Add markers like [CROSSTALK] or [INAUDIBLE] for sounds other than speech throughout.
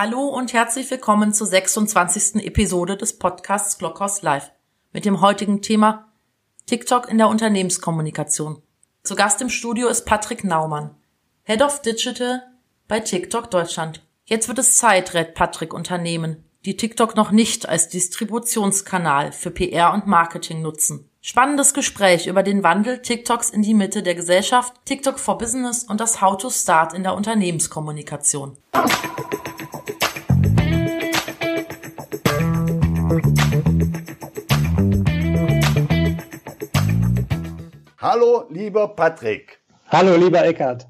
Hallo und herzlich willkommen zur 26. Episode des Podcasts Glockhaus Live mit dem heutigen Thema TikTok in der Unternehmenskommunikation. Zu Gast im Studio ist Patrick Naumann, Head of Digital bei TikTok Deutschland. Jetzt wird es Zeit, rät Patrick Unternehmen, die TikTok noch nicht als Distributionskanal für PR und Marketing nutzen. Spannendes Gespräch über den Wandel TikToks in die Mitte der Gesellschaft, TikTok for Business und das How to Start in der Unternehmenskommunikation. Hallo, lieber Patrick. Hallo, lieber Eckart.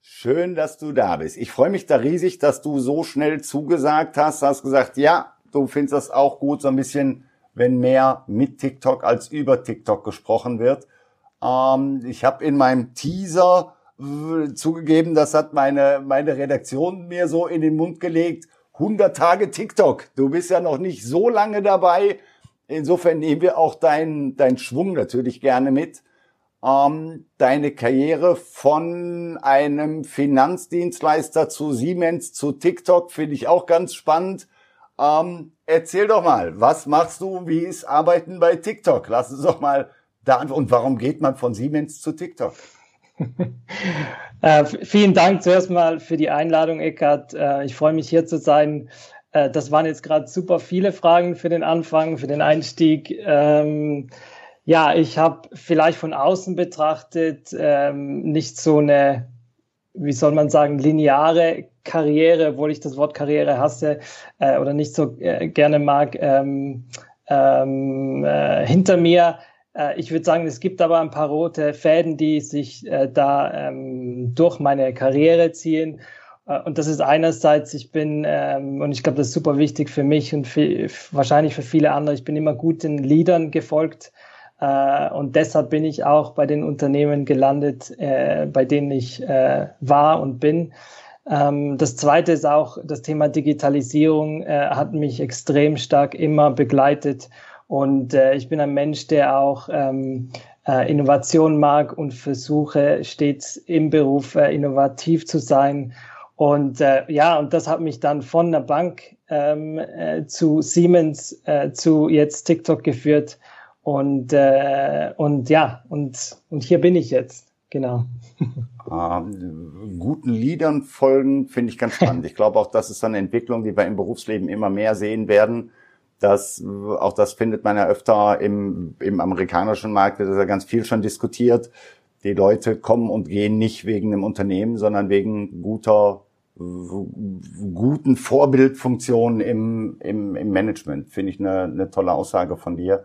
Schön, dass du da bist. Ich freue mich da riesig, dass du so schnell zugesagt hast. Hast gesagt, ja, du findest das auch gut, so ein bisschen, wenn mehr mit TikTok als über TikTok gesprochen wird. Ähm, ich habe in meinem Teaser äh, zugegeben, das hat meine, meine Redaktion mir so in den Mund gelegt. 100 Tage TikTok. Du bist ja noch nicht so lange dabei. Insofern nehmen wir auch deinen dein Schwung natürlich gerne mit. Ähm, deine Karriere von einem Finanzdienstleister zu Siemens zu TikTok finde ich auch ganz spannend. Ähm, erzähl doch mal, was machst du? Wie ist Arbeiten bei TikTok? Lass uns doch mal da antworten. Und warum geht man von Siemens zu TikTok? [LAUGHS] äh, vielen Dank zuerst mal für die Einladung, Eckart. Äh, ich freue mich hier zu sein. Äh, das waren jetzt gerade super viele Fragen für den Anfang, für den Einstieg. Ähm, ja, ich habe vielleicht von außen betrachtet ähm, nicht so eine, wie soll man sagen, lineare Karriere, obwohl ich das Wort Karriere hasse äh, oder nicht so äh, gerne mag, ähm, ähm, äh, hinter mir. Äh, ich würde sagen, es gibt aber ein paar rote Fäden, die sich äh, da ähm, durch meine Karriere ziehen. Äh, und das ist einerseits, ich bin, ähm, und ich glaube, das ist super wichtig für mich und für, wahrscheinlich für viele andere, ich bin immer guten Leadern gefolgt. Äh, und deshalb bin ich auch bei den Unternehmen gelandet, äh, bei denen ich äh, war und bin. Ähm, das zweite ist auch das Thema Digitalisierung, hat mich extrem stark immer begleitet. Und ich bin ein Mensch, der auch ähm, äh, Innovation mag und versuche stets im Beruf innovativ zu sein und äh, ja, und das hat mich dann von der Bank ähm, äh, zu Siemens äh, zu jetzt TikTok geführt. Und, äh, und ja, und, und hier bin ich jetzt. Genau. Ähm, guten Liedern folgen finde ich ganz spannend. Ich glaube auch, das ist eine Entwicklung, die wir im Berufsleben immer mehr sehen werden. Das, auch das findet man ja öfter im, im amerikanischen Markt, das ist ja ganz viel schon diskutiert. Die Leute kommen und gehen nicht wegen einem Unternehmen, sondern wegen guter guten Vorbildfunktionen im, im, im Management. Finde ich eine, eine tolle Aussage von dir.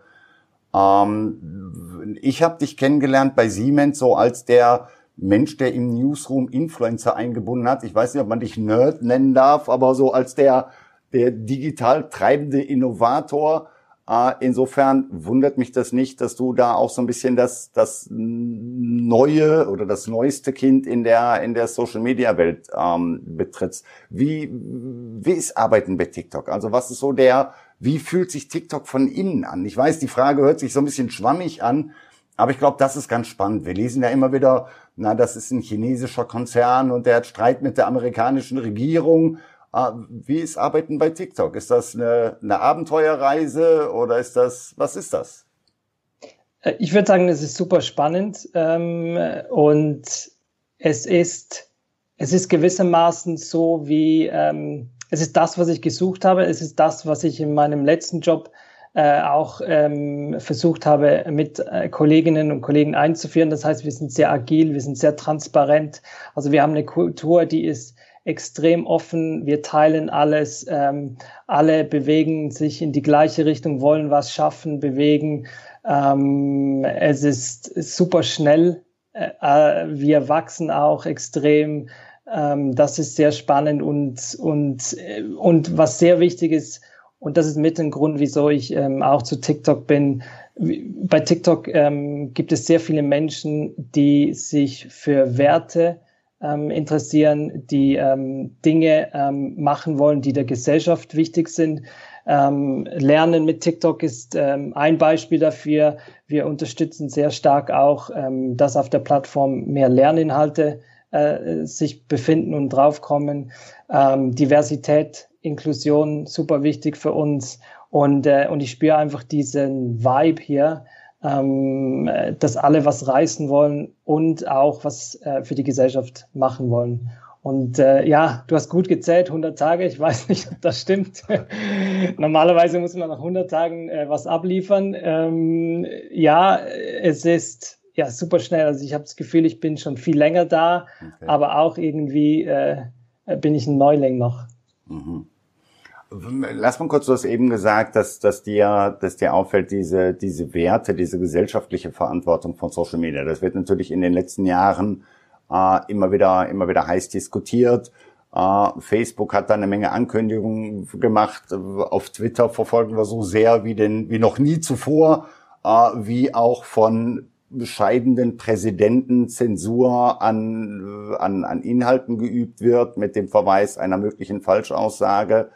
Ähm, ich habe dich kennengelernt bei Siemens so als der Mensch, der im Newsroom Influencer eingebunden hat. Ich weiß nicht, ob man dich Nerd nennen darf, aber so als der, der digital treibende Innovator, äh, insofern wundert mich das nicht, dass du da auch so ein bisschen das, das neue oder das neueste Kind in der, in der Social Media Welt ähm, betrittst. Wie, wie ist Arbeiten bei TikTok? Also was ist so der, wie fühlt sich TikTok von innen an? Ich weiß, die Frage hört sich so ein bisschen schwammig an, aber ich glaube, das ist ganz spannend. Wir lesen ja immer wieder, na, das ist ein chinesischer Konzern und der hat Streit mit der amerikanischen Regierung. Ah, wie ist Arbeiten bei TikTok? Ist das eine, eine Abenteuerreise oder ist das, was ist das? Äh, ich würde sagen, es ist super spannend ähm, und es ist, es ist gewissermaßen so wie, ähm, es ist das, was ich gesucht habe, es ist das, was ich in meinem letzten Job äh, auch ähm, versucht habe, mit äh, Kolleginnen und Kollegen einzuführen. Das heißt, wir sind sehr agil, wir sind sehr transparent. Also wir haben eine Kultur, die ist extrem offen, wir teilen alles, ähm, alle bewegen sich in die gleiche Richtung, wollen was schaffen, bewegen. Ähm, es ist super schnell, äh, äh, wir wachsen auch extrem. Ähm, das ist sehr spannend und, und, äh, und was sehr wichtig ist, und das ist mit ein Grund, wieso ich ähm, auch zu TikTok bin. Bei TikTok ähm, gibt es sehr viele Menschen, die sich für Werte ähm, interessieren, die ähm, Dinge ähm, machen wollen, die der Gesellschaft wichtig sind. Ähm, Lernen mit TikTok ist ähm, ein Beispiel dafür. Wir unterstützen sehr stark auch, ähm, dass auf der Plattform mehr Lerninhalte äh, sich befinden und draufkommen. Ähm, Diversität, Inklusion, super wichtig für uns. Und, äh, und ich spüre einfach diesen Vibe hier, ähm, dass alle was reißen wollen und auch was äh, für die Gesellschaft machen wollen. Und äh, ja, du hast gut gezählt, 100 Tage. Ich weiß nicht, ob das stimmt. [LAUGHS] Normalerweise muss man nach 100 Tagen äh, was abliefern. Ähm, ja, es ist ja super schnell. Also ich habe das Gefühl, ich bin schon viel länger da, okay. aber auch irgendwie äh, bin ich ein Neuling noch. Mhm. Lass mal kurz, du hast eben gesagt, dass, dass dir, dass dir auffällt, diese, diese Werte, diese gesellschaftliche Verantwortung von Social Media. Das wird natürlich in den letzten Jahren äh, immer wieder, immer wieder heiß diskutiert. Äh, Facebook hat da eine Menge Ankündigungen gemacht. Auf Twitter verfolgen wir so sehr wie den, wie noch nie zuvor, äh, wie auch von bescheidenen Präsidenten Zensur an, an, an Inhalten geübt wird mit dem Verweis einer möglichen Falschaussage.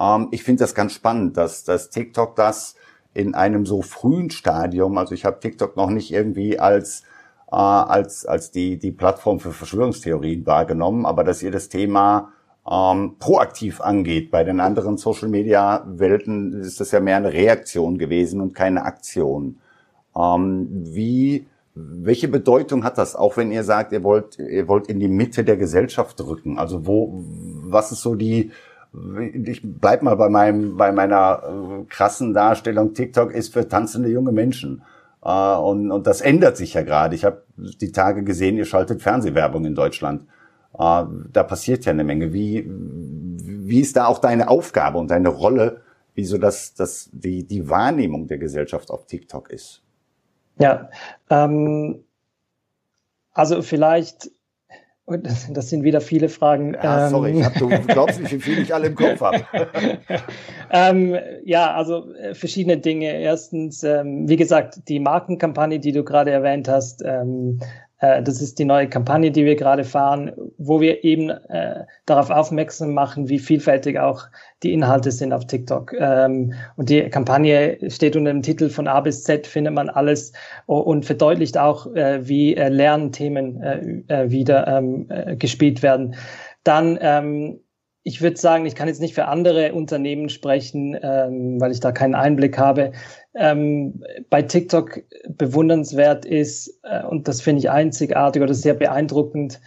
Ähm, ich finde das ganz spannend, dass, dass TikTok das in einem so frühen Stadium, also ich habe TikTok noch nicht irgendwie als äh, als als die die Plattform für Verschwörungstheorien wahrgenommen, aber dass ihr das Thema ähm, proaktiv angeht. Bei den anderen Social Media Welten ist das ja mehr eine Reaktion gewesen und keine Aktion. Ähm, wie welche Bedeutung hat das, auch wenn ihr sagt, ihr wollt, ihr wollt in die Mitte der Gesellschaft rücken? Also wo, was ist so die, ich bleib mal bei meinem, bei meiner äh, krassen Darstellung, TikTok ist für tanzende junge Menschen. Äh, und, und das ändert sich ja gerade. Ich habe die Tage gesehen, ihr schaltet Fernsehwerbung in Deutschland. Äh, da passiert ja eine Menge. Wie, wie ist da auch deine Aufgabe und deine Rolle, wie so das, das die, die Wahrnehmung der Gesellschaft auf TikTok ist? Ja, ähm, also vielleicht [LAUGHS] das sind wieder viele Fragen. Ja, sorry, ich hab, du glaubst nicht, wie viel ich alle im Kopf habe. [LAUGHS] ähm, ja, also äh, verschiedene Dinge. Erstens, ähm, wie gesagt, die Markenkampagne, die du gerade erwähnt hast, ähm, äh, das ist die neue Kampagne, die wir gerade fahren, wo wir eben äh, darauf aufmerksam machen, wie vielfältig auch die Inhalte sind auf TikTok. Ähm, und die Kampagne steht unter dem Titel von A bis Z, findet man alles und verdeutlicht auch, äh, wie äh, Lernthemen äh, äh wieder ähm, äh, gespielt werden. Dann ähm, ich würde sagen, ich kann jetzt nicht für andere Unternehmen sprechen, ähm, weil ich da keinen Einblick habe. Ähm, bei TikTok bewundernswert ist, äh, und das finde ich einzigartig oder sehr beeindruckend,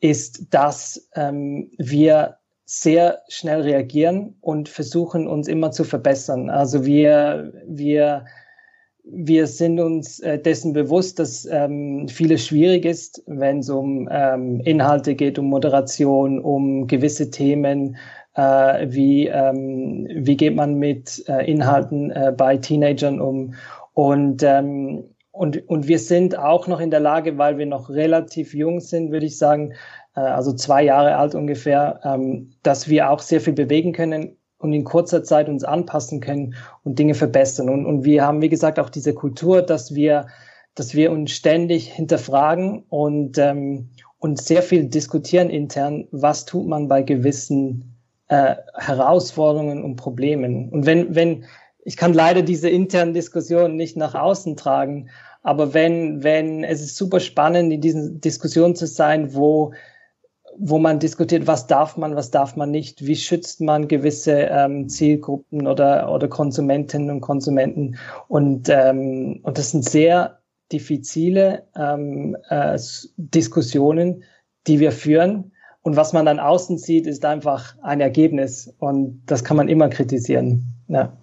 ist, dass ähm, wir sehr schnell reagieren und versuchen uns immer zu verbessern. Also wir, wir wir sind uns äh, dessen bewusst, dass ähm, vieles schwierig ist, wenn es um ähm, Inhalte geht, um Moderation, um gewisse Themen, äh, wie, ähm, wie geht man mit äh, Inhalten äh, bei Teenagern um. Und, ähm, und, und wir sind auch noch in der Lage, weil wir noch relativ jung sind, würde ich sagen, äh, also zwei Jahre alt ungefähr, ähm, dass wir auch sehr viel bewegen können und in kurzer Zeit uns anpassen können und Dinge verbessern. Und, und wir haben, wie gesagt, auch diese Kultur, dass wir, dass wir uns ständig hinterfragen und, ähm, und sehr viel diskutieren intern, was tut man bei gewissen äh, Herausforderungen und Problemen. Und wenn, wenn, ich kann leider diese internen Diskussionen nicht nach außen tragen, aber wenn, wenn, es ist super spannend, in diesen Diskussionen zu sein, wo wo man diskutiert, was darf man, was darf man nicht, wie schützt man gewisse ähm, Zielgruppen oder, oder Konsumentinnen und Konsumenten. Und, ähm, und das sind sehr diffizile ähm, äh, Diskussionen, die wir führen. Und was man dann außen sieht, ist einfach ein Ergebnis. Und das kann man immer kritisieren. Ja.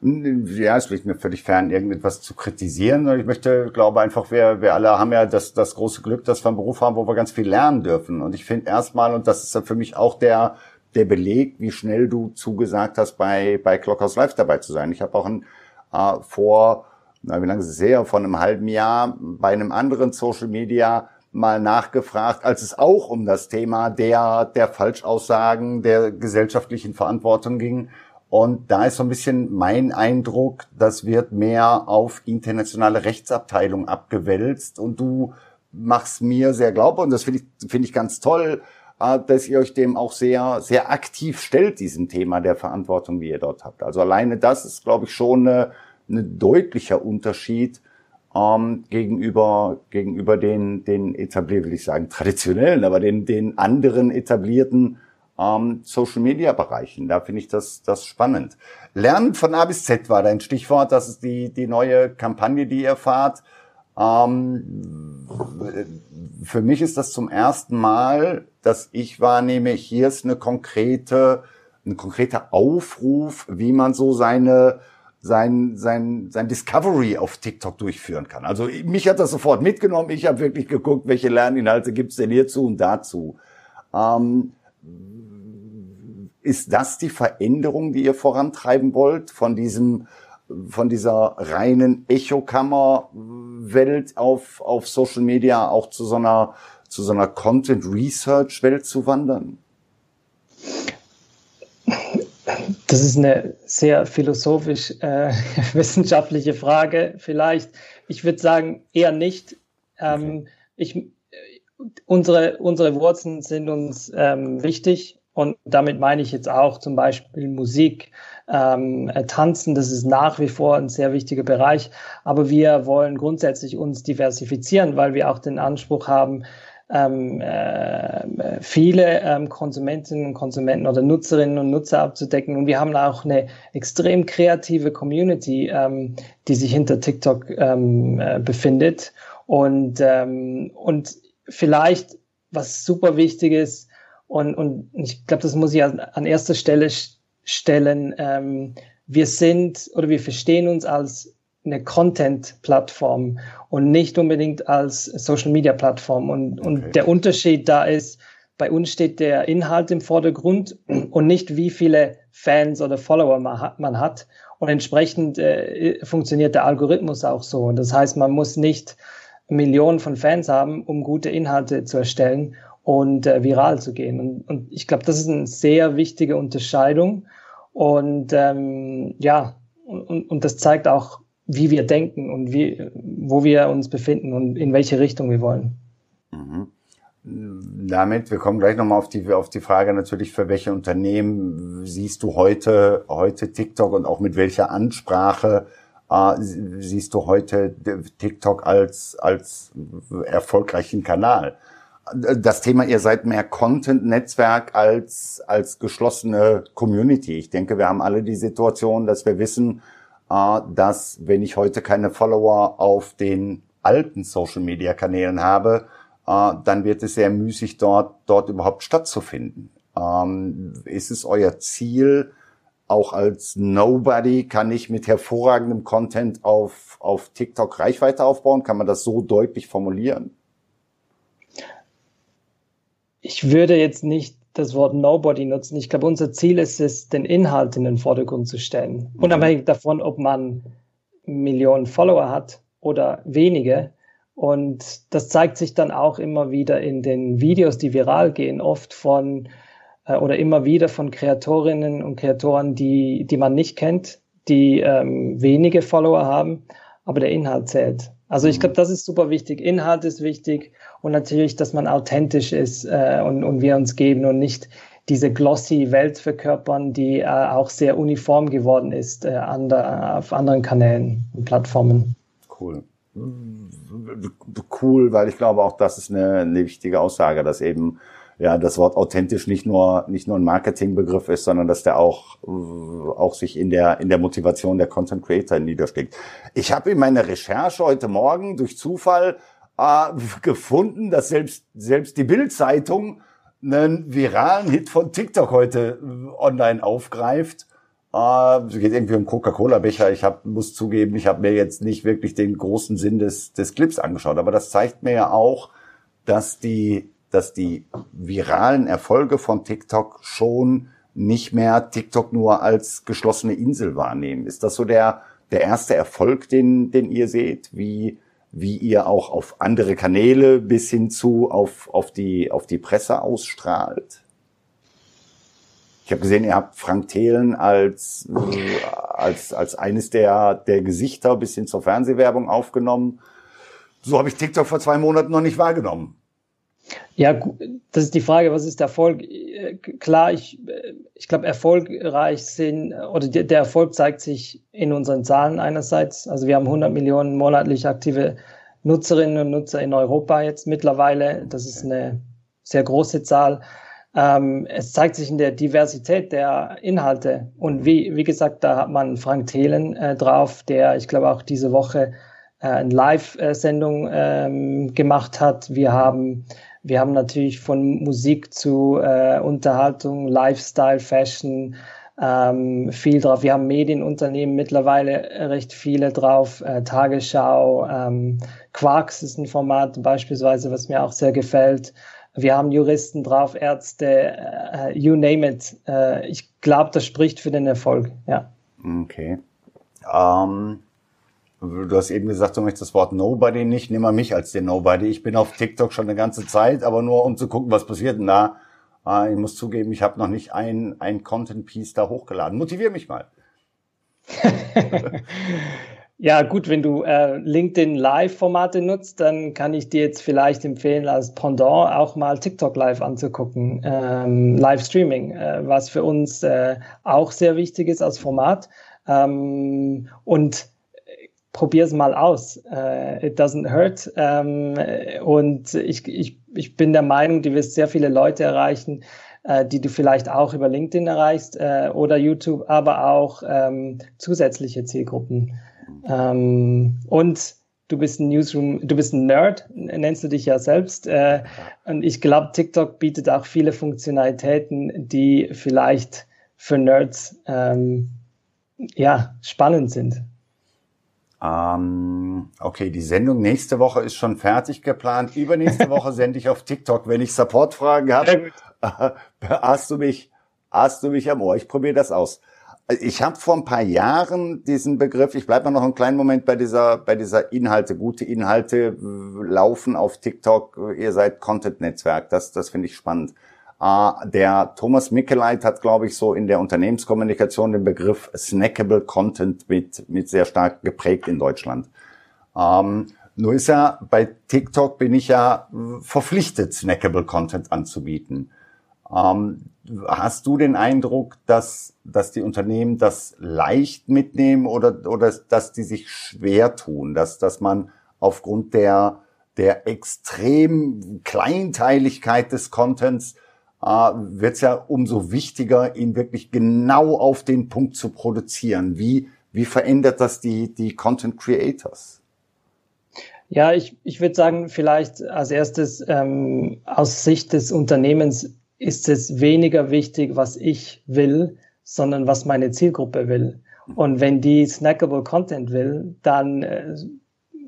Ja, es liegt mir völlig fern, irgendetwas zu kritisieren. Ich möchte, glaube einfach, wir, wir alle haben ja das, das große Glück, dass wir einen Beruf haben, wo wir ganz viel lernen dürfen. Und ich finde erstmal, und das ist ja für mich auch der, der Beleg, wie schnell du zugesagt hast, bei, bei Clockhouse Live dabei zu sein. Ich habe auch ein, äh, vor, na, wie lange ist es her, vor einem halben Jahr bei einem anderen Social Media mal nachgefragt, als es auch um das Thema der, der Falschaussagen, der gesellschaftlichen Verantwortung ging. Und da ist so ein bisschen mein Eindruck, das wird mehr auf internationale Rechtsabteilung abgewälzt und du machst mir sehr glaubhaft und das finde ich, finde ich ganz toll, äh, dass ihr euch dem auch sehr, sehr aktiv stellt, diesem Thema der Verantwortung, wie ihr dort habt. Also alleine das ist, glaube ich, schon ein deutlicher Unterschied ähm, gegenüber gegenüber den den etablierten, will ich sagen traditionellen, aber den den anderen etablierten ähm, Social Media Bereichen. Da finde ich das das spannend. Lernen von A bis Z war dein Stichwort. Das ist die die neue Kampagne, die ihr fahrt. Ähm, für mich ist das zum ersten Mal, dass ich wahrnehme, hier ist eine konkrete, ein konkreter Aufruf, wie man so seine sein, sein, sein Discovery auf TikTok durchführen kann. Also mich hat das sofort mitgenommen. Ich habe wirklich geguckt, welche Lerninhalte gibt's denn hierzu und dazu. Ähm, ist das die Veränderung, die ihr vorantreiben wollt, von diesem von dieser reinen Echokammer-Welt auf, auf Social Media auch zu so einer, zu so einer Content-Research-Welt zu wandern? Das ist eine sehr philosophisch äh, [LAUGHS] wissenschaftliche Frage. Vielleicht, ich würde sagen, eher nicht. Ähm, okay. ich, unsere, unsere Wurzeln sind uns ähm, wichtig und damit meine ich jetzt auch zum Beispiel Musik, ähm, äh, Tanzen, das ist nach wie vor ein sehr wichtiger Bereich. Aber wir wollen grundsätzlich uns diversifizieren, weil wir auch den Anspruch haben, ähm, äh, viele ähm, Konsumentinnen und Konsumenten oder Nutzerinnen und Nutzer abzudecken. Und wir haben auch eine extrem kreative Community, ähm, die sich hinter TikTok ähm, äh, befindet. Und, ähm, und vielleicht, was super wichtig ist, und, und ich glaube, das muss ich an, an erster Stelle stellen. Ähm, wir sind oder wir verstehen uns als eine Content-Plattform und nicht unbedingt als Social-Media-Plattform. Und, okay. und der Unterschied da ist, bei uns steht der Inhalt im Vordergrund und nicht wie viele Fans oder Follower man hat. Man hat. Und entsprechend äh, funktioniert der Algorithmus auch so. Und das heißt, man muss nicht Millionen von Fans haben, um gute Inhalte zu erstellen und äh, viral zu gehen. Und, und ich glaube, das ist eine sehr wichtige Unterscheidung. Und ähm, ja, und, und das zeigt auch, wie wir denken und wie, wo wir uns befinden und in welche Richtung wir wollen. Mhm. Damit, wir kommen gleich nochmal auf die, auf die Frage natürlich, für welche Unternehmen siehst du heute, heute TikTok und auch mit welcher Ansprache äh, siehst du heute TikTok als, als erfolgreichen Kanal? Das Thema, ihr seid mehr Content-Netzwerk als, als geschlossene Community. Ich denke, wir haben alle die Situation, dass wir wissen, äh, dass wenn ich heute keine Follower auf den alten Social-Media-Kanälen habe, äh, dann wird es sehr müßig, dort, dort überhaupt stattzufinden. Ähm, ist es euer Ziel, auch als Nobody kann ich mit hervorragendem Content auf, auf TikTok Reichweite aufbauen? Kann man das so deutlich formulieren? Ich würde jetzt nicht das Wort Nobody nutzen. Ich glaube, unser Ziel ist es, den Inhalt in den Vordergrund zu stellen. Mhm. Unabhängig davon, ob man Millionen Follower hat oder wenige. Und das zeigt sich dann auch immer wieder in den Videos, die viral gehen, oft von äh, oder immer wieder von Kreatorinnen und Kreatoren, die, die man nicht kennt, die ähm, wenige Follower haben, aber der Inhalt zählt. Also ich mhm. glaube, das ist super wichtig. Inhalt ist wichtig und natürlich, dass man authentisch ist äh, und, und wir uns geben und nicht diese glossy Welt verkörpern, die äh, auch sehr uniform geworden ist äh, an der, auf anderen Kanälen und Plattformen. Cool. Cool, weil ich glaube auch, das ist eine, eine wichtige Aussage, dass eben ja das Wort authentisch nicht nur nicht nur ein Marketingbegriff ist, sondern dass der auch auch sich in der in der Motivation der Content Creator niederschlägt. Ich habe in meiner Recherche heute Morgen durch Zufall äh, [LAUGHS] gefunden, dass selbst selbst die Bild-Zeitung einen viralen Hit von TikTok heute äh, online aufgreift. Äh, es geht irgendwie um Coca-Cola-Becher. Ich hab, muss zugeben, ich habe mir jetzt nicht wirklich den großen Sinn des, des Clips angeschaut. Aber das zeigt mir ja auch, dass die dass die viralen Erfolge von TikTok schon nicht mehr TikTok nur als geschlossene Insel wahrnehmen. Ist das so der, der erste Erfolg, den, den ihr seht, wie, wie ihr auch auf andere Kanäle bis hin zu auf, auf, die, auf die Presse ausstrahlt? Ich habe gesehen, ihr habt Frank Thelen als, als, als eines der, der Gesichter bis hin zur Fernsehwerbung aufgenommen. So habe ich TikTok vor zwei Monaten noch nicht wahrgenommen. Ja, das ist die Frage, was ist Erfolg? Klar, ich, ich glaube, erfolgreich sind, oder der Erfolg zeigt sich in unseren Zahlen einerseits. Also wir haben 100 Millionen monatlich aktive Nutzerinnen und Nutzer in Europa jetzt mittlerweile. Das ist eine sehr große Zahl. Ähm, es zeigt sich in der Diversität der Inhalte. Und wie, wie gesagt, da hat man Frank Thelen äh, drauf, der, ich glaube, auch diese Woche äh, eine Live-Sendung ähm, gemacht hat. Wir haben wir haben natürlich von Musik zu äh, Unterhaltung, Lifestyle, Fashion ähm, viel drauf. Wir haben Medienunternehmen mittlerweile recht viele drauf. Äh, Tagesschau, ähm, Quarks ist ein Format beispielsweise, was mir auch sehr gefällt. Wir haben Juristen drauf, Ärzte, äh, you name it. Äh, ich glaube, das spricht für den Erfolg. Ja. Okay. Ähm, Du hast eben gesagt, du möchtest das Wort Nobody nicht. Nimm mal mich als den Nobody. Ich bin auf TikTok schon eine ganze Zeit, aber nur um zu gucken, was passiert da. Ah, ich muss zugeben, ich habe noch nicht ein, ein Content-Piece da hochgeladen. Motivier mich mal. [LAUGHS] ja, gut, wenn du äh, LinkedIn Live-Formate nutzt, dann kann ich dir jetzt vielleicht empfehlen, als Pendant auch mal TikTok Live anzugucken. Ähm, Live-Streaming, äh, was für uns äh, auch sehr wichtig ist als Format. Ähm, und probier's mal aus. Uh, it doesn't hurt. Ähm, und ich, ich, ich bin der Meinung, du wirst sehr viele Leute erreichen, äh, die du vielleicht auch über LinkedIn erreichst äh, oder YouTube, aber auch ähm, zusätzliche Zielgruppen. Ähm, und du bist ein Newsroom, du bist ein Nerd, nennst du dich ja selbst. Äh, und ich glaube, TikTok bietet auch viele Funktionalitäten, die vielleicht für Nerds ähm, ja spannend sind. Ähm, okay, die Sendung nächste Woche ist schon fertig geplant. Übernächste [LAUGHS] Woche sende ich auf TikTok. Wenn ich Supportfragen habe, [LAUGHS] hast du mich, hast du mich am Ohr. Ich probiere das aus. Ich habe vor ein paar Jahren diesen Begriff, ich bleibe mal noch einen kleinen Moment bei dieser, bei dieser Inhalte, gute Inhalte laufen auf TikTok, ihr seid Content-Netzwerk, das, das finde ich spannend. Uh, der Thomas Mickeleit hat, glaube ich, so in der Unternehmenskommunikation den Begriff snackable Content mit, mit sehr stark geprägt in Deutschland. Ähm, nur ist ja bei TikTok bin ich ja verpflichtet, snackable Content anzubieten. Ähm, hast du den Eindruck, dass, dass die Unternehmen das leicht mitnehmen oder, oder dass die sich schwer tun, dass, dass man aufgrund der, der extrem Kleinteiligkeit des Contents wird es ja umso wichtiger, ihn wirklich genau auf den Punkt zu produzieren. Wie, wie verändert das die, die Content Creators? Ja, ich, ich würde sagen, vielleicht als erstes ähm, aus Sicht des Unternehmens ist es weniger wichtig, was ich will, sondern was meine Zielgruppe will. Und wenn die snackable Content will, dann äh,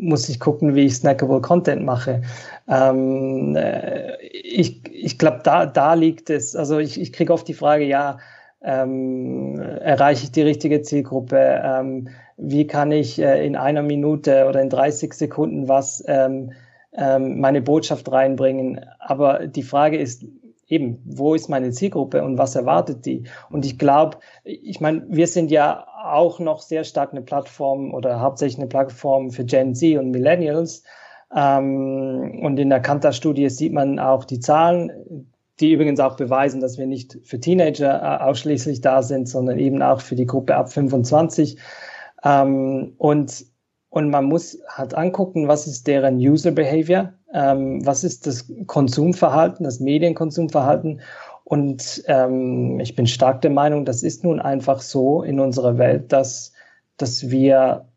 muss ich gucken, wie ich snackable Content mache. Ähm, äh, ich ich glaube, da, da liegt es. Also ich, ich kriege oft die Frage, ja, ähm, erreiche ich die richtige Zielgruppe? Ähm, wie kann ich äh, in einer Minute oder in 30 Sekunden was ähm, ähm, meine Botschaft reinbringen? Aber die Frage ist eben, wo ist meine Zielgruppe und was erwartet die? Und ich glaube, ich meine, wir sind ja auch noch sehr stark eine Plattform oder hauptsächlich eine Plattform für Gen Z und Millennials. Ähm, und in der Kantar-Studie sieht man auch die Zahlen, die übrigens auch beweisen, dass wir nicht für Teenager äh, ausschließlich da sind, sondern eben auch für die Gruppe ab 25. Ähm, und, und man muss halt angucken, was ist deren User Behavior, ähm, was ist das Konsumverhalten, das Medienkonsumverhalten. Und ähm, ich bin stark der Meinung, das ist nun einfach so in unserer Welt, dass, dass wir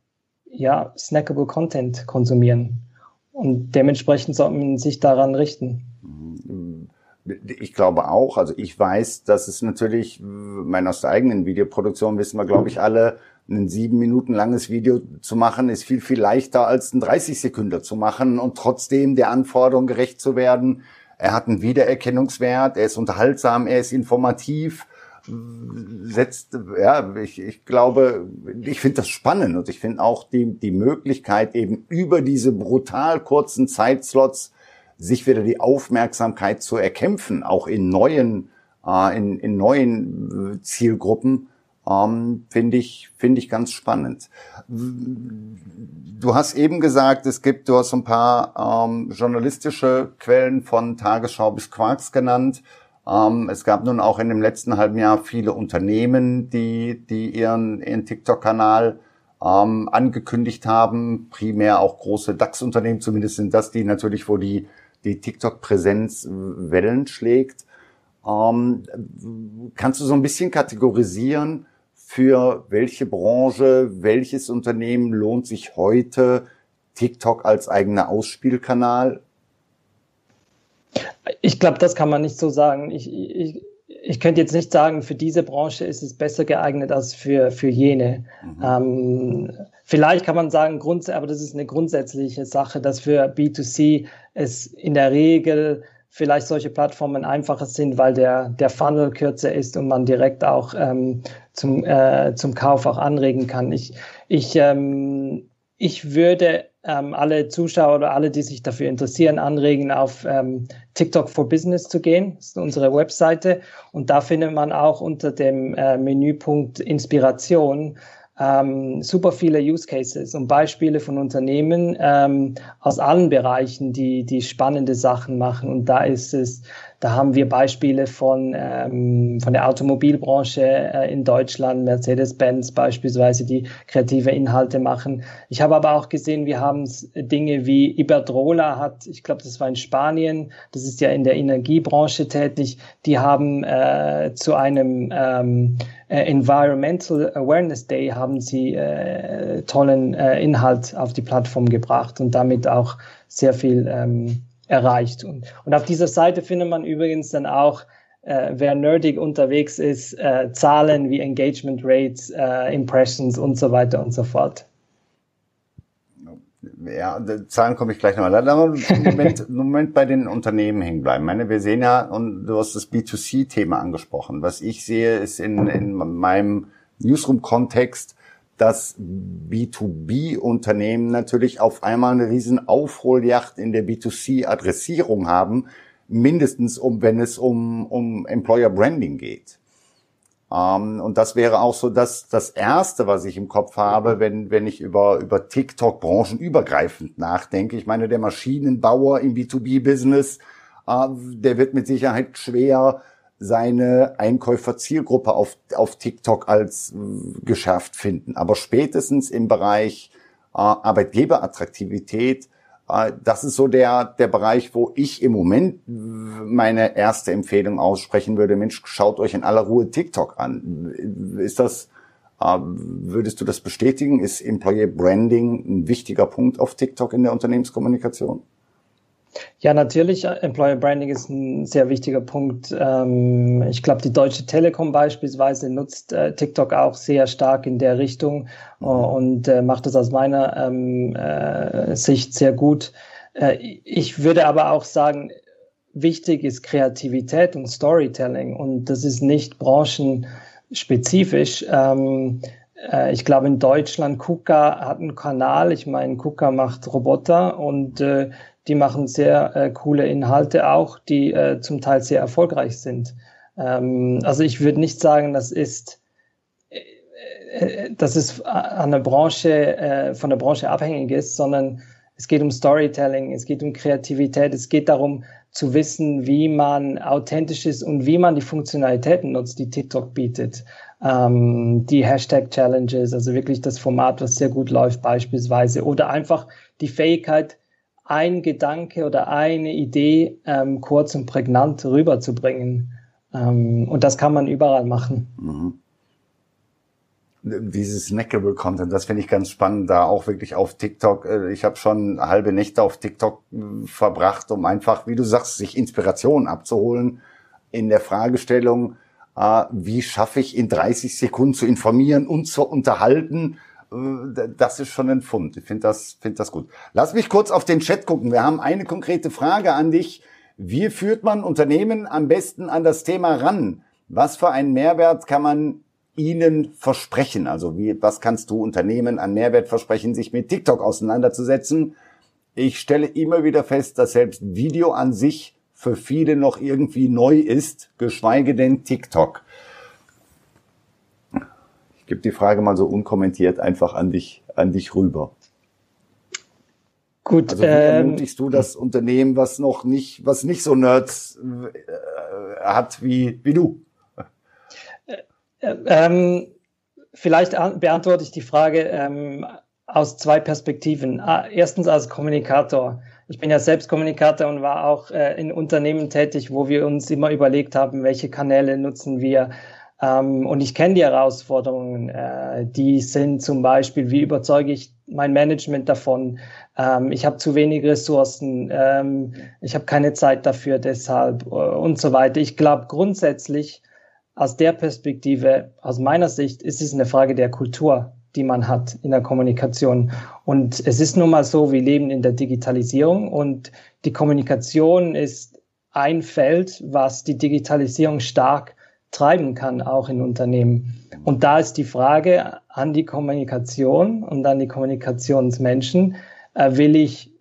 ja snackable Content konsumieren. Und dementsprechend sollte man sich daran richten. Ich glaube auch, also ich weiß, dass es natürlich, meine aus der eigenen Videoproduktion wissen wir, glaube ich, alle, ein sieben Minuten langes Video zu machen, ist viel, viel leichter als ein 30 Sekunden zu machen und trotzdem der Anforderung gerecht zu werden. Er hat einen Wiedererkennungswert, er ist unterhaltsam, er ist informativ setzt, ja, ich, ich glaube, ich finde das spannend und ich finde auch die, die Möglichkeit eben über diese brutal kurzen Zeitslots sich wieder die Aufmerksamkeit zu erkämpfen, auch in neuen, äh, in, in neuen Zielgruppen, Ähm, finde ich, finde ich ganz spannend. Du hast eben gesagt, es gibt, du hast ein paar ähm, journalistische Quellen von Tagesschau bis Quarks genannt. Ähm, es gab nun auch in dem letzten halben Jahr viele Unternehmen, die, die ihren, ihren TikTok-Kanal ähm, angekündigt haben. Primär auch große DAX-Unternehmen, zumindest sind das die natürlich, wo die, die TikTok-Präsenz Wellen schlägt. Ähm, kannst du so ein bisschen kategorisieren, für welche Branche, welches Unternehmen lohnt sich heute TikTok als eigener Ausspielkanal? Ich glaube, das kann man nicht so sagen. Ich, ich, ich könnte jetzt nicht sagen, für diese Branche ist es besser geeignet als für, für jene. Mhm. Ähm, vielleicht kann man sagen, aber das ist eine grundsätzliche Sache, dass für B2C es in der Regel vielleicht solche Plattformen einfacher sind, weil der, der Funnel kürzer ist und man direkt auch ähm, zum, äh, zum Kauf auch anregen kann. Ich, ich, ähm, ich würde ähm, alle Zuschauer oder alle, die sich dafür interessieren, anregen, auf ähm, TikTok for Business zu gehen. Das ist unsere Webseite. Und da findet man auch unter dem äh, Menüpunkt Inspiration ähm, super viele Use Cases und Beispiele von Unternehmen ähm, aus allen Bereichen, die, die spannende Sachen machen. Und da ist es da haben wir Beispiele von, ähm, von der Automobilbranche äh, in Deutschland, Mercedes-Benz beispielsweise, die kreative Inhalte machen. Ich habe aber auch gesehen, wir haben Dinge wie Iberdrola hat, ich glaube, das war in Spanien, das ist ja in der Energiebranche tätig, die haben äh, zu einem ähm, äh, Environmental Awareness Day haben sie äh, tollen äh, Inhalt auf die Plattform gebracht und damit auch sehr viel ähm, erreicht. Und, und auf dieser Seite findet man übrigens dann auch, äh, wer nerdig unterwegs ist, äh, Zahlen wie Engagement Rates, äh, Impressions und so weiter und so fort. Ja, Zahlen komme ich gleich nochmal. Lass mal einen Moment, [LAUGHS] Moment bei den Unternehmen hängen bleiben. Ich meine, wir sehen ja, und du hast das B2C-Thema angesprochen. Was ich sehe, ist in, in meinem Newsroom-Kontext, dass B2B-Unternehmen natürlich auf einmal eine riesen Aufholjacht in der B2C-Adressierung haben, mindestens um, wenn es um, um Employer Branding geht. Ähm, und das wäre auch so das, das erste, was ich im Kopf habe, wenn, wenn ich über, über TikTok branchenübergreifend nachdenke. Ich meine, der Maschinenbauer im B2B-Business, uh, der wird mit Sicherheit schwer seine Einkäuferzielgruppe auf, auf TikTok als äh, geschärft finden. Aber spätestens im Bereich äh, Arbeitgeberattraktivität, äh, das ist so der, der Bereich, wo ich im Moment meine erste Empfehlung aussprechen würde. Mensch, schaut euch in aller Ruhe TikTok an. Ist das, äh, würdest du das bestätigen? Ist Employee Branding ein wichtiger Punkt auf TikTok in der Unternehmenskommunikation? Ja, natürlich. Äh, Employer Branding ist ein sehr wichtiger Punkt. Ähm, ich glaube, die Deutsche Telekom beispielsweise nutzt äh, TikTok auch sehr stark in der Richtung mhm. und äh, macht das aus meiner ähm, Sicht sehr gut. Ich würde aber auch sagen, wichtig ist Kreativität und Storytelling und das ist nicht branchenspezifisch. Ähm, ich glaube, in Deutschland, KUKA hat einen Kanal. Ich meine, KUKA macht Roboter und äh, die machen sehr äh, coole Inhalte auch, die äh, zum Teil sehr erfolgreich sind. Ähm, also ich würde nicht sagen, das ist äh, äh dass es an der Branche, äh, von der Branche abhängig ist, sondern es geht um Storytelling, es geht um Kreativität, es geht darum zu wissen, wie man authentisch ist und wie man die Funktionalitäten nutzt, die TikTok bietet. Ähm, die Hashtag-Challenges, also wirklich das Format, was sehr gut läuft beispielsweise, oder einfach die Fähigkeit, ein Gedanke oder eine Idee ähm, kurz und prägnant rüberzubringen. Ähm, und das kann man überall machen. Mhm. Dieses Snackable Content, das finde ich ganz spannend, da auch wirklich auf TikTok. Äh, ich habe schon halbe Nächte auf TikTok äh, verbracht, um einfach, wie du sagst, sich Inspiration abzuholen in der Fragestellung, äh, wie schaffe ich in 30 Sekunden zu informieren und zu unterhalten das ist schon ein Fund. Ich finde das, finde das gut. Lass mich kurz auf den Chat gucken. Wir haben eine konkrete Frage an dich. Wie führt man Unternehmen am besten an das Thema ran? Was für einen Mehrwert kann man ihnen versprechen? Also wie, was kannst du Unternehmen an Mehrwert versprechen, sich mit TikTok auseinanderzusetzen? Ich stelle immer wieder fest, dass selbst Video an sich für viele noch irgendwie neu ist, geschweige denn TikTok. Gebe die Frage mal so unkommentiert einfach an dich, an dich rüber. Gut. Also wie ähm, ermutigst du das Unternehmen, was noch nicht, was nicht so Nerds äh, hat wie, wie du? Äh, ähm, vielleicht beantworte ich die Frage ähm, aus zwei Perspektiven. Erstens als Kommunikator. Ich bin ja selbst Kommunikator und war auch äh, in Unternehmen tätig, wo wir uns immer überlegt haben, welche Kanäle nutzen wir. Ähm, und ich kenne die Herausforderungen. Äh, die sind zum Beispiel, wie überzeuge ich mein Management davon? Ähm, ich habe zu wenig Ressourcen, ähm, ich habe keine Zeit dafür deshalb äh, und so weiter. Ich glaube grundsätzlich aus der Perspektive, aus meiner Sicht, ist es eine Frage der Kultur, die man hat in der Kommunikation. Und es ist nun mal so, wir leben in der Digitalisierung und die Kommunikation ist ein Feld, was die Digitalisierung stark treiben kann, auch in Unternehmen. Und da ist die Frage an die Kommunikation und an die Kommunikationsmenschen, äh, will ich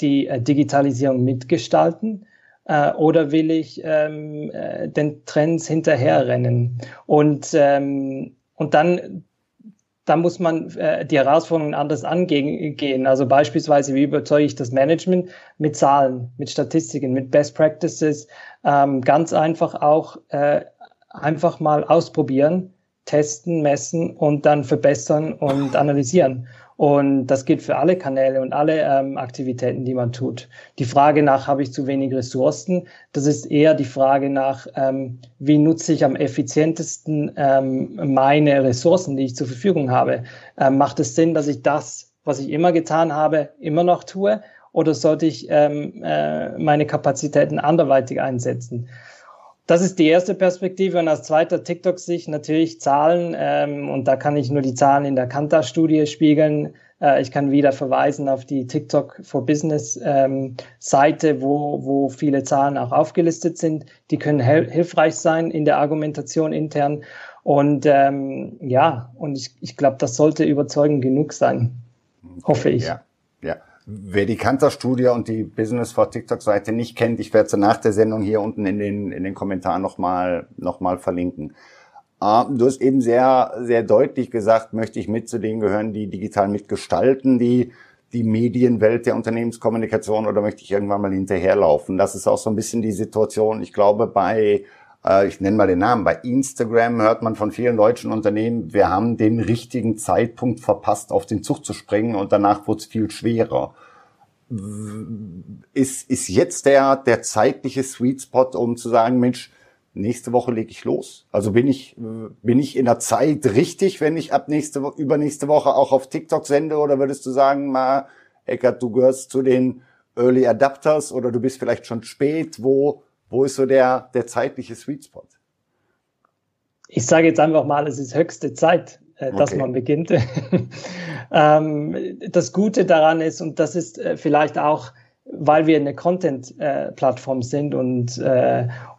die äh, Digitalisierung mitgestalten äh, oder will ich ähm, äh, den Trends hinterherrennen? Und, ähm, und dann, da muss man äh, die Herausforderungen anders angehen. Also beispielsweise, wie überzeuge ich das Management mit Zahlen, mit Statistiken, mit Best Practices, ähm, ganz einfach auch äh, einfach mal ausprobieren, testen, messen und dann verbessern und analysieren. Und das gilt für alle Kanäle und alle ähm, Aktivitäten, die man tut. Die Frage nach, habe ich zu wenig Ressourcen? Das ist eher die Frage nach, ähm, wie nutze ich am effizientesten ähm, meine Ressourcen, die ich zur Verfügung habe? Ähm, macht es Sinn, dass ich das, was ich immer getan habe, immer noch tue? Oder sollte ich ähm, äh, meine Kapazitäten anderweitig einsetzen? Das ist die erste Perspektive und als zweiter TikTok-Sicht natürlich Zahlen ähm, und da kann ich nur die Zahlen in der Kanta-Studie spiegeln. Äh, ich kann wieder verweisen auf die TikTok for Business ähm, Seite, wo, wo viele Zahlen auch aufgelistet sind. Die können hilfreich sein in der Argumentation intern und ähm, ja, und ich, ich glaube, das sollte überzeugend genug sein, hoffe ich. Ja. Wer die Kanter-Studie und die Business for TikTok-Seite nicht kennt, ich werde sie nach der Sendung hier unten in den, in den Kommentaren nochmal noch mal verlinken. Uh, du hast eben sehr, sehr deutlich gesagt, möchte ich mit zu denen gehören, die digital mitgestalten, die, die Medienwelt der Unternehmenskommunikation oder möchte ich irgendwann mal hinterherlaufen? Das ist auch so ein bisschen die Situation, ich glaube, bei ich nenne mal den Namen, bei Instagram hört man von vielen deutschen Unternehmen, wir haben den richtigen Zeitpunkt verpasst, auf den Zug zu springen und danach wurde es viel schwerer. Ist, ist jetzt der, der zeitliche Sweet Spot, um zu sagen, Mensch, nächste Woche lege ich los? Also bin ich, bin ich in der Zeit richtig, wenn ich ab nächste, übernächste Woche auch auf TikTok sende? Oder würdest du sagen, mal, Eckert, du gehörst zu den Early Adapters oder du bist vielleicht schon spät? Wo, wo ist so der, der zeitliche Sweet Spot? Ich sage jetzt einfach mal, es ist höchste Zeit, äh, dass okay. man beginnt. [LAUGHS] ähm, das Gute daran ist, und das ist äh, vielleicht auch, weil wir eine Content-Plattform äh, sind und,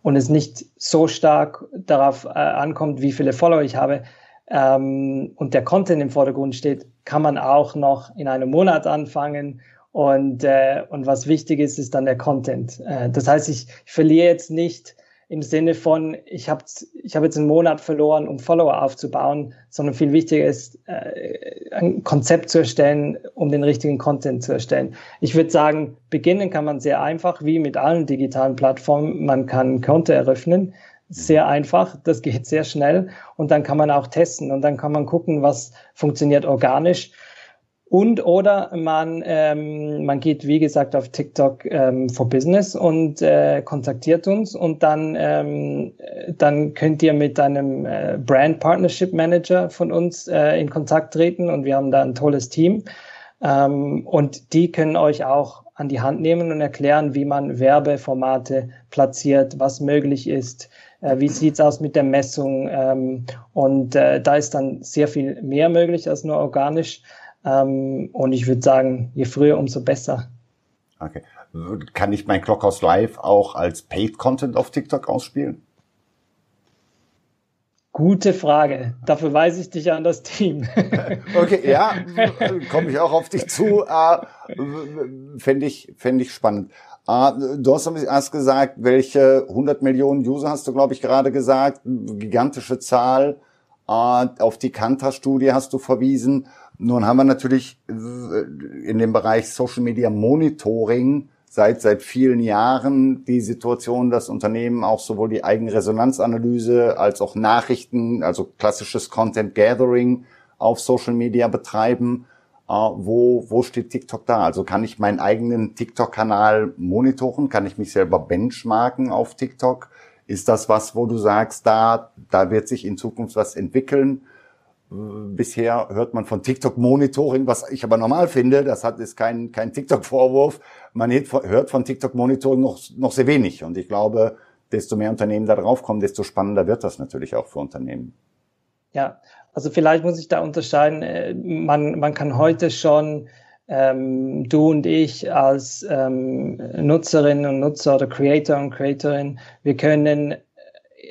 und es nicht so stark darauf ankommt, wie viele Follower ich habe, ähm, und der Content im Vordergrund steht, kann man auch noch in einem Monat anfangen und, äh, und was wichtig ist, ist dann der Content. Äh, das heißt, ich, ich verliere jetzt nicht im Sinne von, ich habe ich hab jetzt einen Monat verloren, um Follower aufzubauen, sondern viel wichtiger ist, äh, ein Konzept zu erstellen, um den richtigen Content zu erstellen. Ich würde sagen, beginnen kann man sehr einfach, wie mit allen digitalen Plattformen. Man kann Konto eröffnen, sehr einfach, das geht sehr schnell und dann kann man auch testen und dann kann man gucken, was funktioniert organisch und oder man, ähm, man geht, wie gesagt, auf TikTok ähm, for Business und äh, kontaktiert uns und dann, ähm, dann könnt ihr mit einem äh, Brand Partnership Manager von uns äh, in Kontakt treten und wir haben da ein tolles Team. Ähm, und die können euch auch an die Hand nehmen und erklären, wie man Werbeformate platziert, was möglich ist, äh, wie sieht's aus mit der Messung. Ähm, und äh, da ist dann sehr viel mehr möglich als nur organisch. Ähm, und ich würde sagen, je früher, umso besser. Okay. Kann ich mein Clockhouse Live auch als Paid Content auf TikTok ausspielen? Gute Frage. Dafür weise ich dich an das Team. [LAUGHS] okay, ja, komme ich auch auf dich zu. Äh, [LAUGHS] Fände ich, fänd ich spannend. Äh, du hast erst gesagt, welche 100 Millionen User hast du, glaube ich, gerade gesagt. Gigantische Zahl. auf die Kantar-Studie hast du verwiesen. Nun haben wir natürlich in dem Bereich Social Media Monitoring seit, seit vielen Jahren die Situation, dass Unternehmen auch sowohl die eigene Resonanzanalyse als auch Nachrichten, also klassisches Content Gathering auf Social Media betreiben. Uh, wo, wo steht TikTok da? Also kann ich meinen eigenen TikTok-Kanal monitoren? Kann ich mich selber benchmarken auf TikTok? Ist das was, wo du sagst, da, da wird sich in Zukunft was entwickeln? Bisher hört man von TikTok-Monitoring, was ich aber normal finde. Das hat, ist kein, kein TikTok-Vorwurf. Man hört von TikTok-Monitoring noch, noch sehr wenig. Und ich glaube, desto mehr Unternehmen da drauf kommen, desto spannender wird das natürlich auch für Unternehmen. Ja, also vielleicht muss ich da unterscheiden. Äh, man, man kann heute schon, ähm, du und ich als ähm, Nutzerinnen und Nutzer oder Creator und Creatorin, wir können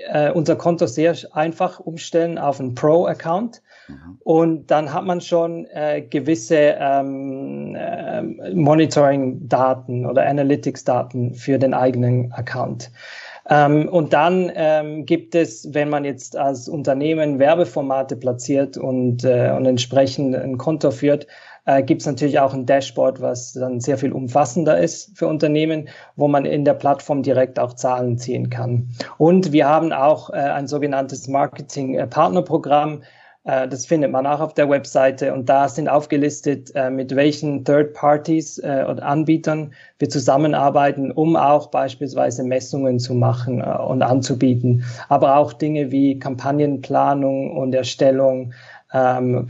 äh, unser Konto sehr einfach umstellen auf einen Pro-Account. Mhm. Und dann hat man schon äh, gewisse ähm, äh, Monitoring-Daten oder Analytics-Daten für den eigenen Account. Ähm, und dann ähm, gibt es, wenn man jetzt als Unternehmen Werbeformate platziert und, äh, und entsprechend ein Konto führt, äh, gibt es natürlich auch ein Dashboard, was dann sehr viel umfassender ist für Unternehmen, wo man in der Plattform direkt auch Zahlen ziehen kann. Und wir haben auch äh, ein sogenanntes Marketing-Partnerprogramm, äh, das findet man auch auf der Webseite und da sind aufgelistet, äh, mit welchen Third Parties äh, oder Anbietern wir zusammenarbeiten, um auch beispielsweise Messungen zu machen und anzubieten, aber auch Dinge wie Kampagnenplanung und Erstellung. Ähm,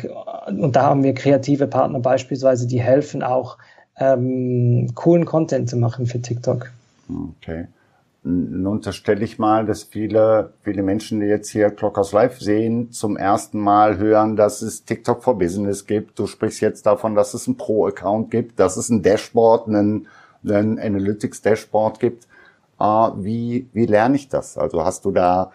und da haben wir kreative Partner beispielsweise, die helfen auch, ähm, coolen Content zu machen für TikTok. Okay. Nun unterstelle ich mal, dass viele, viele Menschen, die jetzt hier Clockhouse Live sehen, zum ersten Mal hören, dass es TikTok for Business gibt. Du sprichst jetzt davon, dass es ein Pro-Account gibt, dass es ein Dashboard, ein, ein Analytics-Dashboard gibt. Uh, wie, wie lerne ich das? Also hast du da,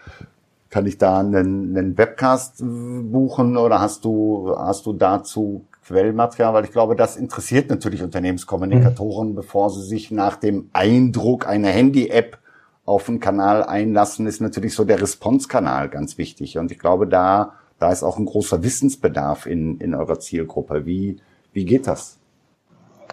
kann ich da einen, einen Webcast buchen oder hast du, hast du dazu Quellmaterial, weil ich glaube, das interessiert natürlich Unternehmenskommunikatoren, mhm. bevor sie sich nach dem Eindruck einer Handy-App auf einen Kanal einlassen, ist natürlich so der Response-Kanal ganz wichtig. Und ich glaube, da, da ist auch ein großer Wissensbedarf in, in eurer Zielgruppe. Wie, wie geht das?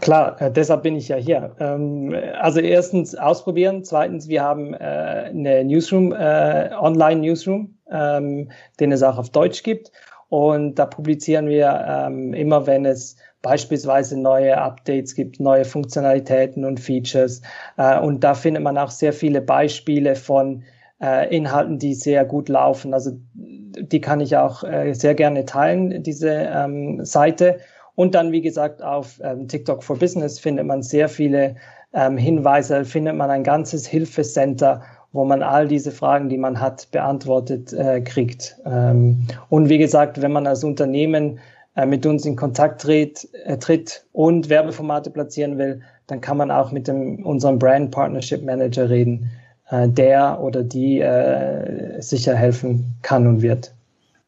Klar, äh, deshalb bin ich ja hier. Ähm, also erstens ausprobieren, zweitens wir haben äh, eine Newsroom, äh, Online-Newsroom, ähm, den es auch auf Deutsch gibt. Und da publizieren wir ähm, immer, wenn es beispielsweise neue Updates gibt, neue Funktionalitäten und Features. Äh, und da findet man auch sehr viele Beispiele von äh, Inhalten, die sehr gut laufen. Also die kann ich auch äh, sehr gerne teilen, diese ähm, Seite. Und dann, wie gesagt, auf ähm, TikTok for Business findet man sehr viele ähm, Hinweise, findet man ein ganzes Hilfecenter, wo man all diese Fragen, die man hat, beantwortet äh, kriegt. Ähm, und wie gesagt, wenn man als Unternehmen mit uns in Kontakt tritt, äh, tritt und Werbeformate platzieren will, dann kann man auch mit dem, unserem Brand Partnership Manager reden, äh, der oder die äh, sicher helfen kann und wird.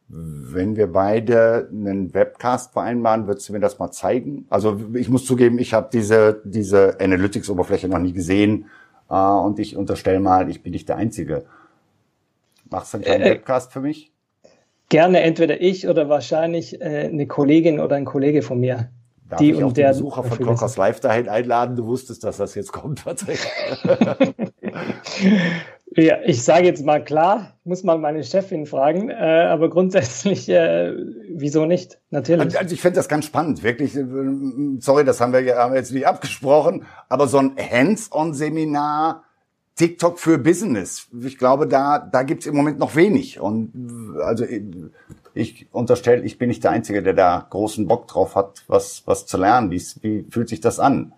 Wenn wir beide einen Webcast vereinbaren, würdest du mir das mal zeigen? Also ich muss zugeben, ich habe diese, diese Analytics-Oberfläche noch nie gesehen äh, und ich unterstelle mal, ich bin nicht der Einzige. Machst du einen kleinen äh, Webcast für mich? Gerne entweder ich oder wahrscheinlich äh, eine Kollegin oder ein Kollege von mir. Darf die ich auch der Besucher von Clockers Live dahin einladen? Du wusstest, dass das jetzt kommt, Patrick. [LAUGHS] ja, ich sage jetzt mal klar, muss mal meine Chefin fragen, äh, aber grundsätzlich, äh, wieso nicht? Natürlich. Also ich finde das ganz spannend, wirklich. Äh, sorry, das haben wir, haben wir jetzt nicht abgesprochen, aber so ein Hands-on-Seminar, TikTok für Business. Ich glaube, da, da gibt's im Moment noch wenig. Und also ich unterstelle, ich bin nicht der Einzige, der da großen Bock drauf hat, was, was zu lernen. Wie, wie fühlt sich das an?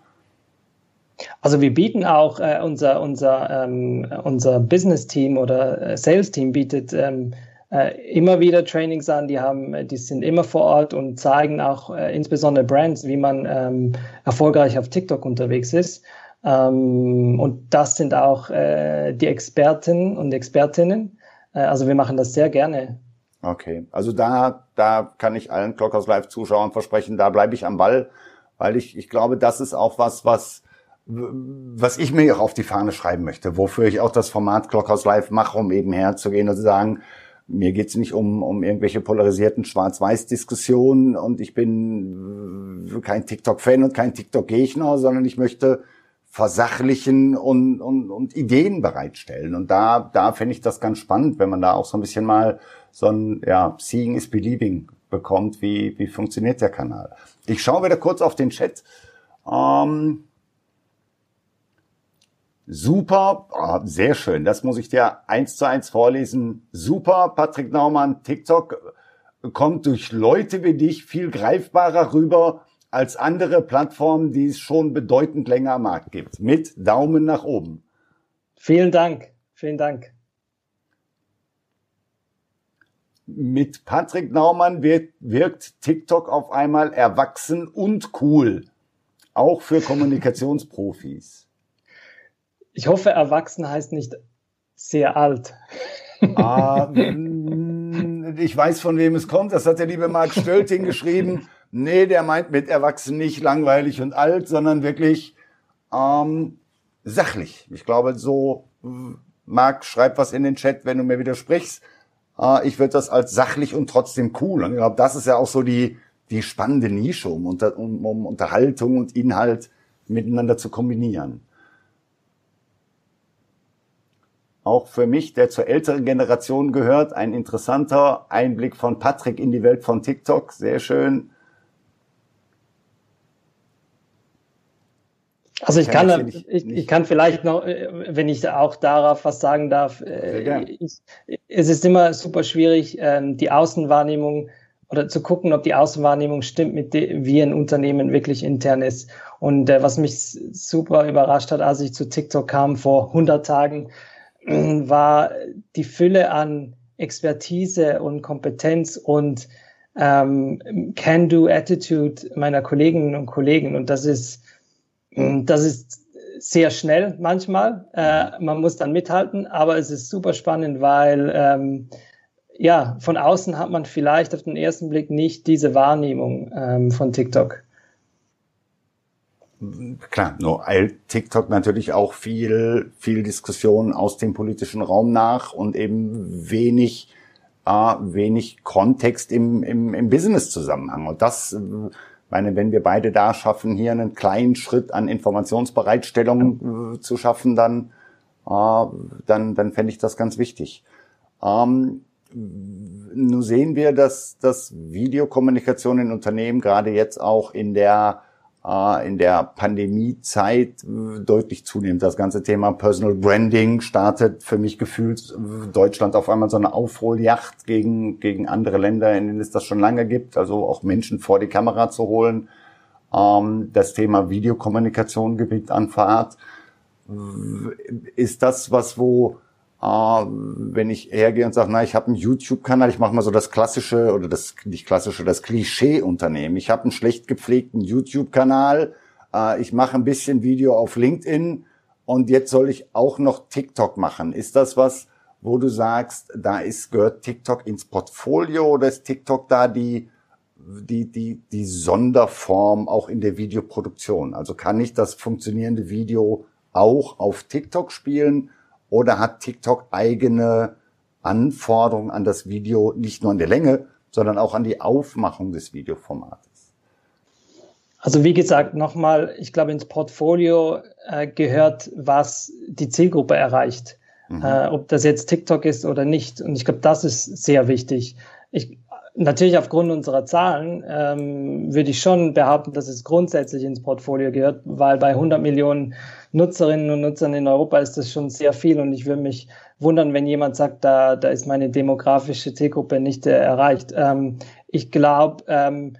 Also wir bieten auch äh, unser unser ähm, unser Business Team oder äh, Sales Team bietet ähm, äh, immer wieder Trainings an. Die haben, die sind immer vor Ort und zeigen auch äh, insbesondere Brands, wie man ähm, erfolgreich auf TikTok unterwegs ist. Ähm, und das sind auch äh, die Experten und Expertinnen. Äh, also wir machen das sehr gerne. Okay, also da, da kann ich allen Clockhouse Live-Zuschauern versprechen, da bleibe ich am Ball, weil ich, ich glaube, das ist auch was, was, was ich mir auch auf die Fahne schreiben möchte, wofür ich auch das Format Clockhouse Live mache, um eben herzugehen und zu sagen, mir geht's nicht um, um irgendwelche polarisierten Schwarz-Weiß-Diskussionen und ich bin kein TikTok-Fan und kein TikTok-Gegner, sondern ich möchte versachlichen und, und, und Ideen bereitstellen. Und da, da fände ich das ganz spannend, wenn man da auch so ein bisschen mal so ein ja, Seeing is Believing bekommt, wie, wie funktioniert der Kanal. Ich schaue wieder kurz auf den Chat. Ähm, super, oh, sehr schön, das muss ich dir eins zu eins vorlesen. Super, Patrick Naumann, TikTok kommt durch Leute wie dich viel greifbarer rüber als andere Plattformen, die es schon bedeutend länger am Markt gibt. Mit Daumen nach oben. Vielen Dank. Vielen Dank. Mit Patrick Naumann wird, wirkt TikTok auf einmal erwachsen und cool. Auch für Kommunikationsprofis. Ich hoffe, erwachsen heißt nicht sehr alt. Ah, [LAUGHS] ich weiß, von wem es kommt. Das hat der liebe Marc Stölting geschrieben. Nee, der meint mit Erwachsenen nicht langweilig und alt, sondern wirklich ähm, sachlich. Ich glaube, so, Marc, schreib was in den Chat, wenn du mir widersprichst. Äh, ich würde das als sachlich und trotzdem cool. Und ich glaube, das ist ja auch so die, die spannende Nische, um, unter, um, um Unterhaltung und Inhalt miteinander zu kombinieren. Auch für mich, der zur älteren Generation gehört, ein interessanter Einblick von Patrick in die Welt von TikTok. Sehr schön. Also ich kann, ich, ich, kann vielleicht noch, äh, wenn ich auch darauf was sagen darf, äh, ich, es ist immer super schwierig, ähm, die Außenwahrnehmung oder zu gucken, ob die Außenwahrnehmung stimmt, mit dem, wie ein Unternehmen wirklich intern ist. Und äh, was mich super überrascht hat, als ich zu TikTok kam vor 100 Tagen, war die Fülle an Expertise und Kompetenz und ähm, Can-Do-Attitude meiner Kolleginnen und Kollegen. Und das ist das ist sehr schnell manchmal. Äh, man muss dann mithalten, aber es ist super spannend, weil ähm, ja, von außen hat man vielleicht auf den ersten Blick nicht diese Wahrnehmung ähm, von TikTok. Klar, nur TikTok natürlich auch viel, viel Diskussion aus dem politischen Raum nach und eben wenig, äh, wenig Kontext im, im, im Business-Zusammenhang. Und das meine, wenn wir beide da schaffen, hier einen kleinen Schritt an Informationsbereitstellung äh, zu schaffen, dann, äh, dann, dann fände ich das ganz wichtig. Ähm, nun sehen wir, dass, dass Videokommunikation in Unternehmen gerade jetzt auch in der in der Pandemiezeit äh, deutlich zunimmt. Das ganze Thema Personal Branding startet für mich gefühlt äh, Deutschland auf einmal so eine Aufholjacht gegen, gegen andere Länder, in denen es das schon lange gibt, also auch Menschen vor die Kamera zu holen. Ähm, das Thema Videokommunikation gewinnt an Fahrt. Ist das was, wo äh, wenn ich hergehe und sage, na, ich habe einen YouTube-Kanal, ich mache mal so das klassische oder das nicht klassische, das Klischee-Unternehmen. Ich habe einen schlecht gepflegten YouTube-Kanal, äh, ich mache ein bisschen Video auf LinkedIn und jetzt soll ich auch noch TikTok machen. Ist das was, wo du sagst, da ist gehört TikTok ins Portfolio oder ist TikTok da die die, die, die Sonderform auch in der Videoproduktion? Also kann ich das funktionierende Video auch auf TikTok spielen oder hat TikTok eigene Anforderungen an das Video, nicht nur an der Länge, sondern auch an die Aufmachung des Videoformates? Also wie gesagt, nochmal, ich glaube, ins Portfolio äh, gehört, was die Zielgruppe erreicht. Mhm. Äh, ob das jetzt TikTok ist oder nicht. Und ich glaube, das ist sehr wichtig. Ich, natürlich aufgrund unserer Zahlen ähm, würde ich schon behaupten, dass es grundsätzlich ins Portfolio gehört, weil bei 100 Millionen Nutzerinnen und Nutzern in Europa ist das schon sehr viel und ich würde mich wundern, wenn jemand sagt, da, da ist meine demografische Zielgruppe nicht äh, erreicht. Ähm, ich glaube, ähm,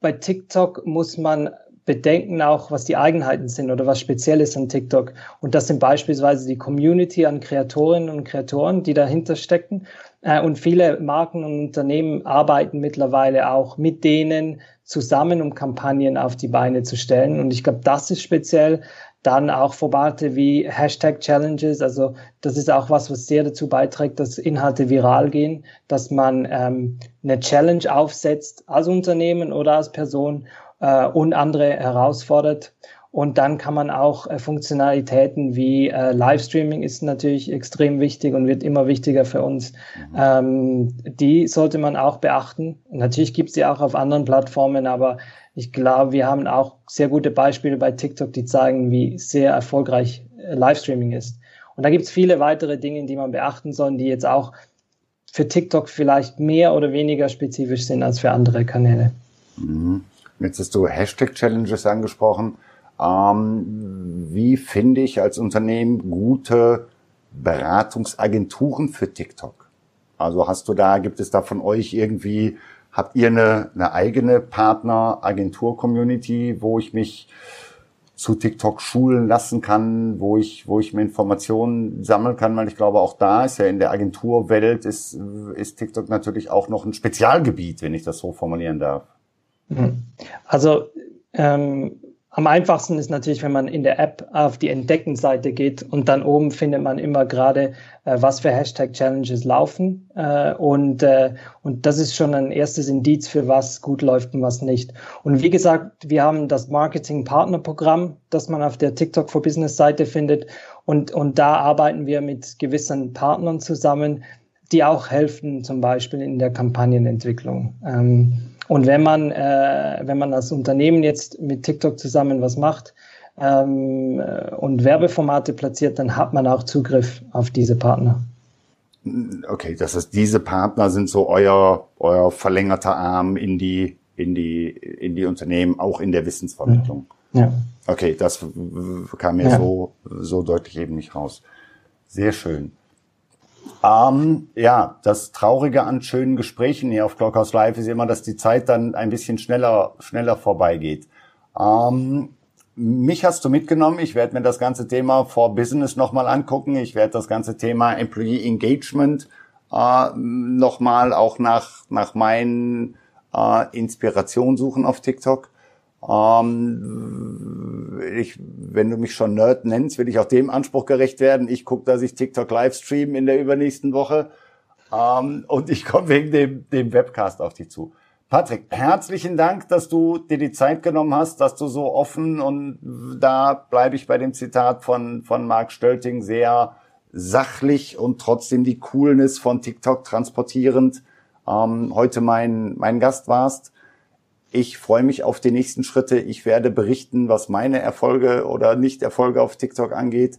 bei TikTok muss man bedenken auch, was die Eigenheiten sind oder was speziell ist an TikTok. Und das sind beispielsweise die Community an Kreatorinnen und Kreatoren, die dahinter stecken. Äh, und viele Marken und Unternehmen arbeiten mittlerweile auch mit denen zusammen, um Kampagnen auf die Beine zu stellen. Und ich glaube, das ist speziell dann auch Formate wie Hashtag Challenges. Also das ist auch was, was sehr dazu beiträgt, dass Inhalte viral gehen, dass man ähm, eine Challenge aufsetzt als Unternehmen oder als Person äh, und andere herausfordert. Und dann kann man auch äh, Funktionalitäten wie äh, Livestreaming ist natürlich extrem wichtig und wird immer wichtiger für uns. Mhm. Ähm, die sollte man auch beachten. natürlich gibt es die auch auf anderen Plattformen, aber ich glaube, wir haben auch sehr gute Beispiele bei TikTok, die zeigen, wie sehr erfolgreich äh, Livestreaming ist. Und da gibt es viele weitere Dinge, die man beachten soll, die jetzt auch für TikTok vielleicht mehr oder weniger spezifisch sind als für andere Kanäle. Mhm. Jetzt hast du Hashtag-Challenges angesprochen. Ähm, wie finde ich als Unternehmen gute Beratungsagenturen für TikTok? Also hast du da, gibt es da von euch irgendwie, habt ihr eine, eine eigene Partner-Agentur-Community, wo ich mich zu TikTok schulen lassen kann, wo ich, wo ich mir Informationen sammeln kann, weil ich glaube, auch da ist ja in der Agenturwelt ist, ist TikTok natürlich auch noch ein Spezialgebiet, wenn ich das so formulieren darf. Mhm. Also ähm, am einfachsten ist natürlich, wenn man in der App auf die Entdecken-Seite geht und dann oben findet man immer gerade, äh, was für Hashtag-Challenges laufen. Äh, und, äh, und das ist schon ein erstes Indiz für was gut läuft und was nicht. Und wie gesagt, wir haben das Marketing-Partner-Programm, das man auf der TikTok for Business-Seite findet. Und, und da arbeiten wir mit gewissen Partnern zusammen, die auch helfen, zum Beispiel in der Kampagnenentwicklung. Ähm, und wenn man, äh, wenn man als Unternehmen jetzt mit TikTok zusammen was macht ähm, äh, und Werbeformate platziert, dann hat man auch Zugriff auf diese Partner. Okay, das heißt, diese Partner sind so euer, euer verlängerter Arm in die, in die, in die Unternehmen, auch in der Wissensvermittlung. Ja. Okay, das kam mir ja. so, so deutlich eben nicht raus. Sehr schön. Ähm, ja, das Traurige an schönen Gesprächen hier auf Clockhouse Live ist immer, dass die Zeit dann ein bisschen schneller, schneller vorbeigeht. Ähm, mich hast du mitgenommen. Ich werde mir das ganze Thema For Business nochmal angucken. Ich werde das ganze Thema Employee Engagement äh, nochmal auch nach, nach meinen äh, Inspirationen suchen auf TikTok. Ähm, ich, wenn du mich schon Nerd nennst, will ich auch dem Anspruch gerecht werden. Ich gucke, dass ich TikTok live stream in der übernächsten Woche. Ähm, und ich komme wegen dem, dem Webcast auf dich zu. Patrick, herzlichen Dank, dass du dir die Zeit genommen hast, dass du so offen und da bleibe ich bei dem Zitat von, von Mark Stölting sehr sachlich und trotzdem die Coolness von TikTok transportierend ähm, heute mein, mein Gast warst. Ich freue mich auf die nächsten Schritte. Ich werde berichten, was meine Erfolge oder Nicht-Erfolge auf TikTok angeht.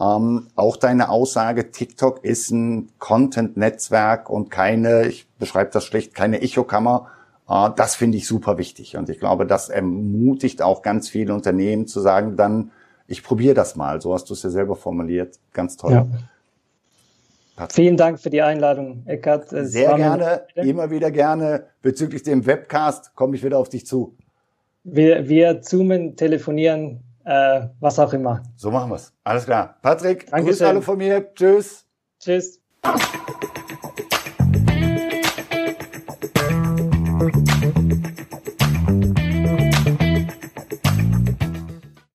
Ähm, auch deine Aussage, TikTok ist ein Content-Netzwerk und keine, ich beschreibe das schlecht, keine Echokammer. Äh, das finde ich super wichtig. Und ich glaube, das ermutigt auch ganz viele Unternehmen zu sagen, dann, ich probiere das mal. So hast du es ja selber formuliert. Ganz toll. Ja. Vielen Dank für die Einladung, Eckart. Es Sehr gerne, immer wieder gerne. Bezüglich dem Webcast komme ich wieder auf dich zu. Wir, wir zoomen, telefonieren, äh, was auch immer. So machen wir's. Alles klar. Patrick, Dankeschön. Grüße alle von mir. Tschüss. Tschüss.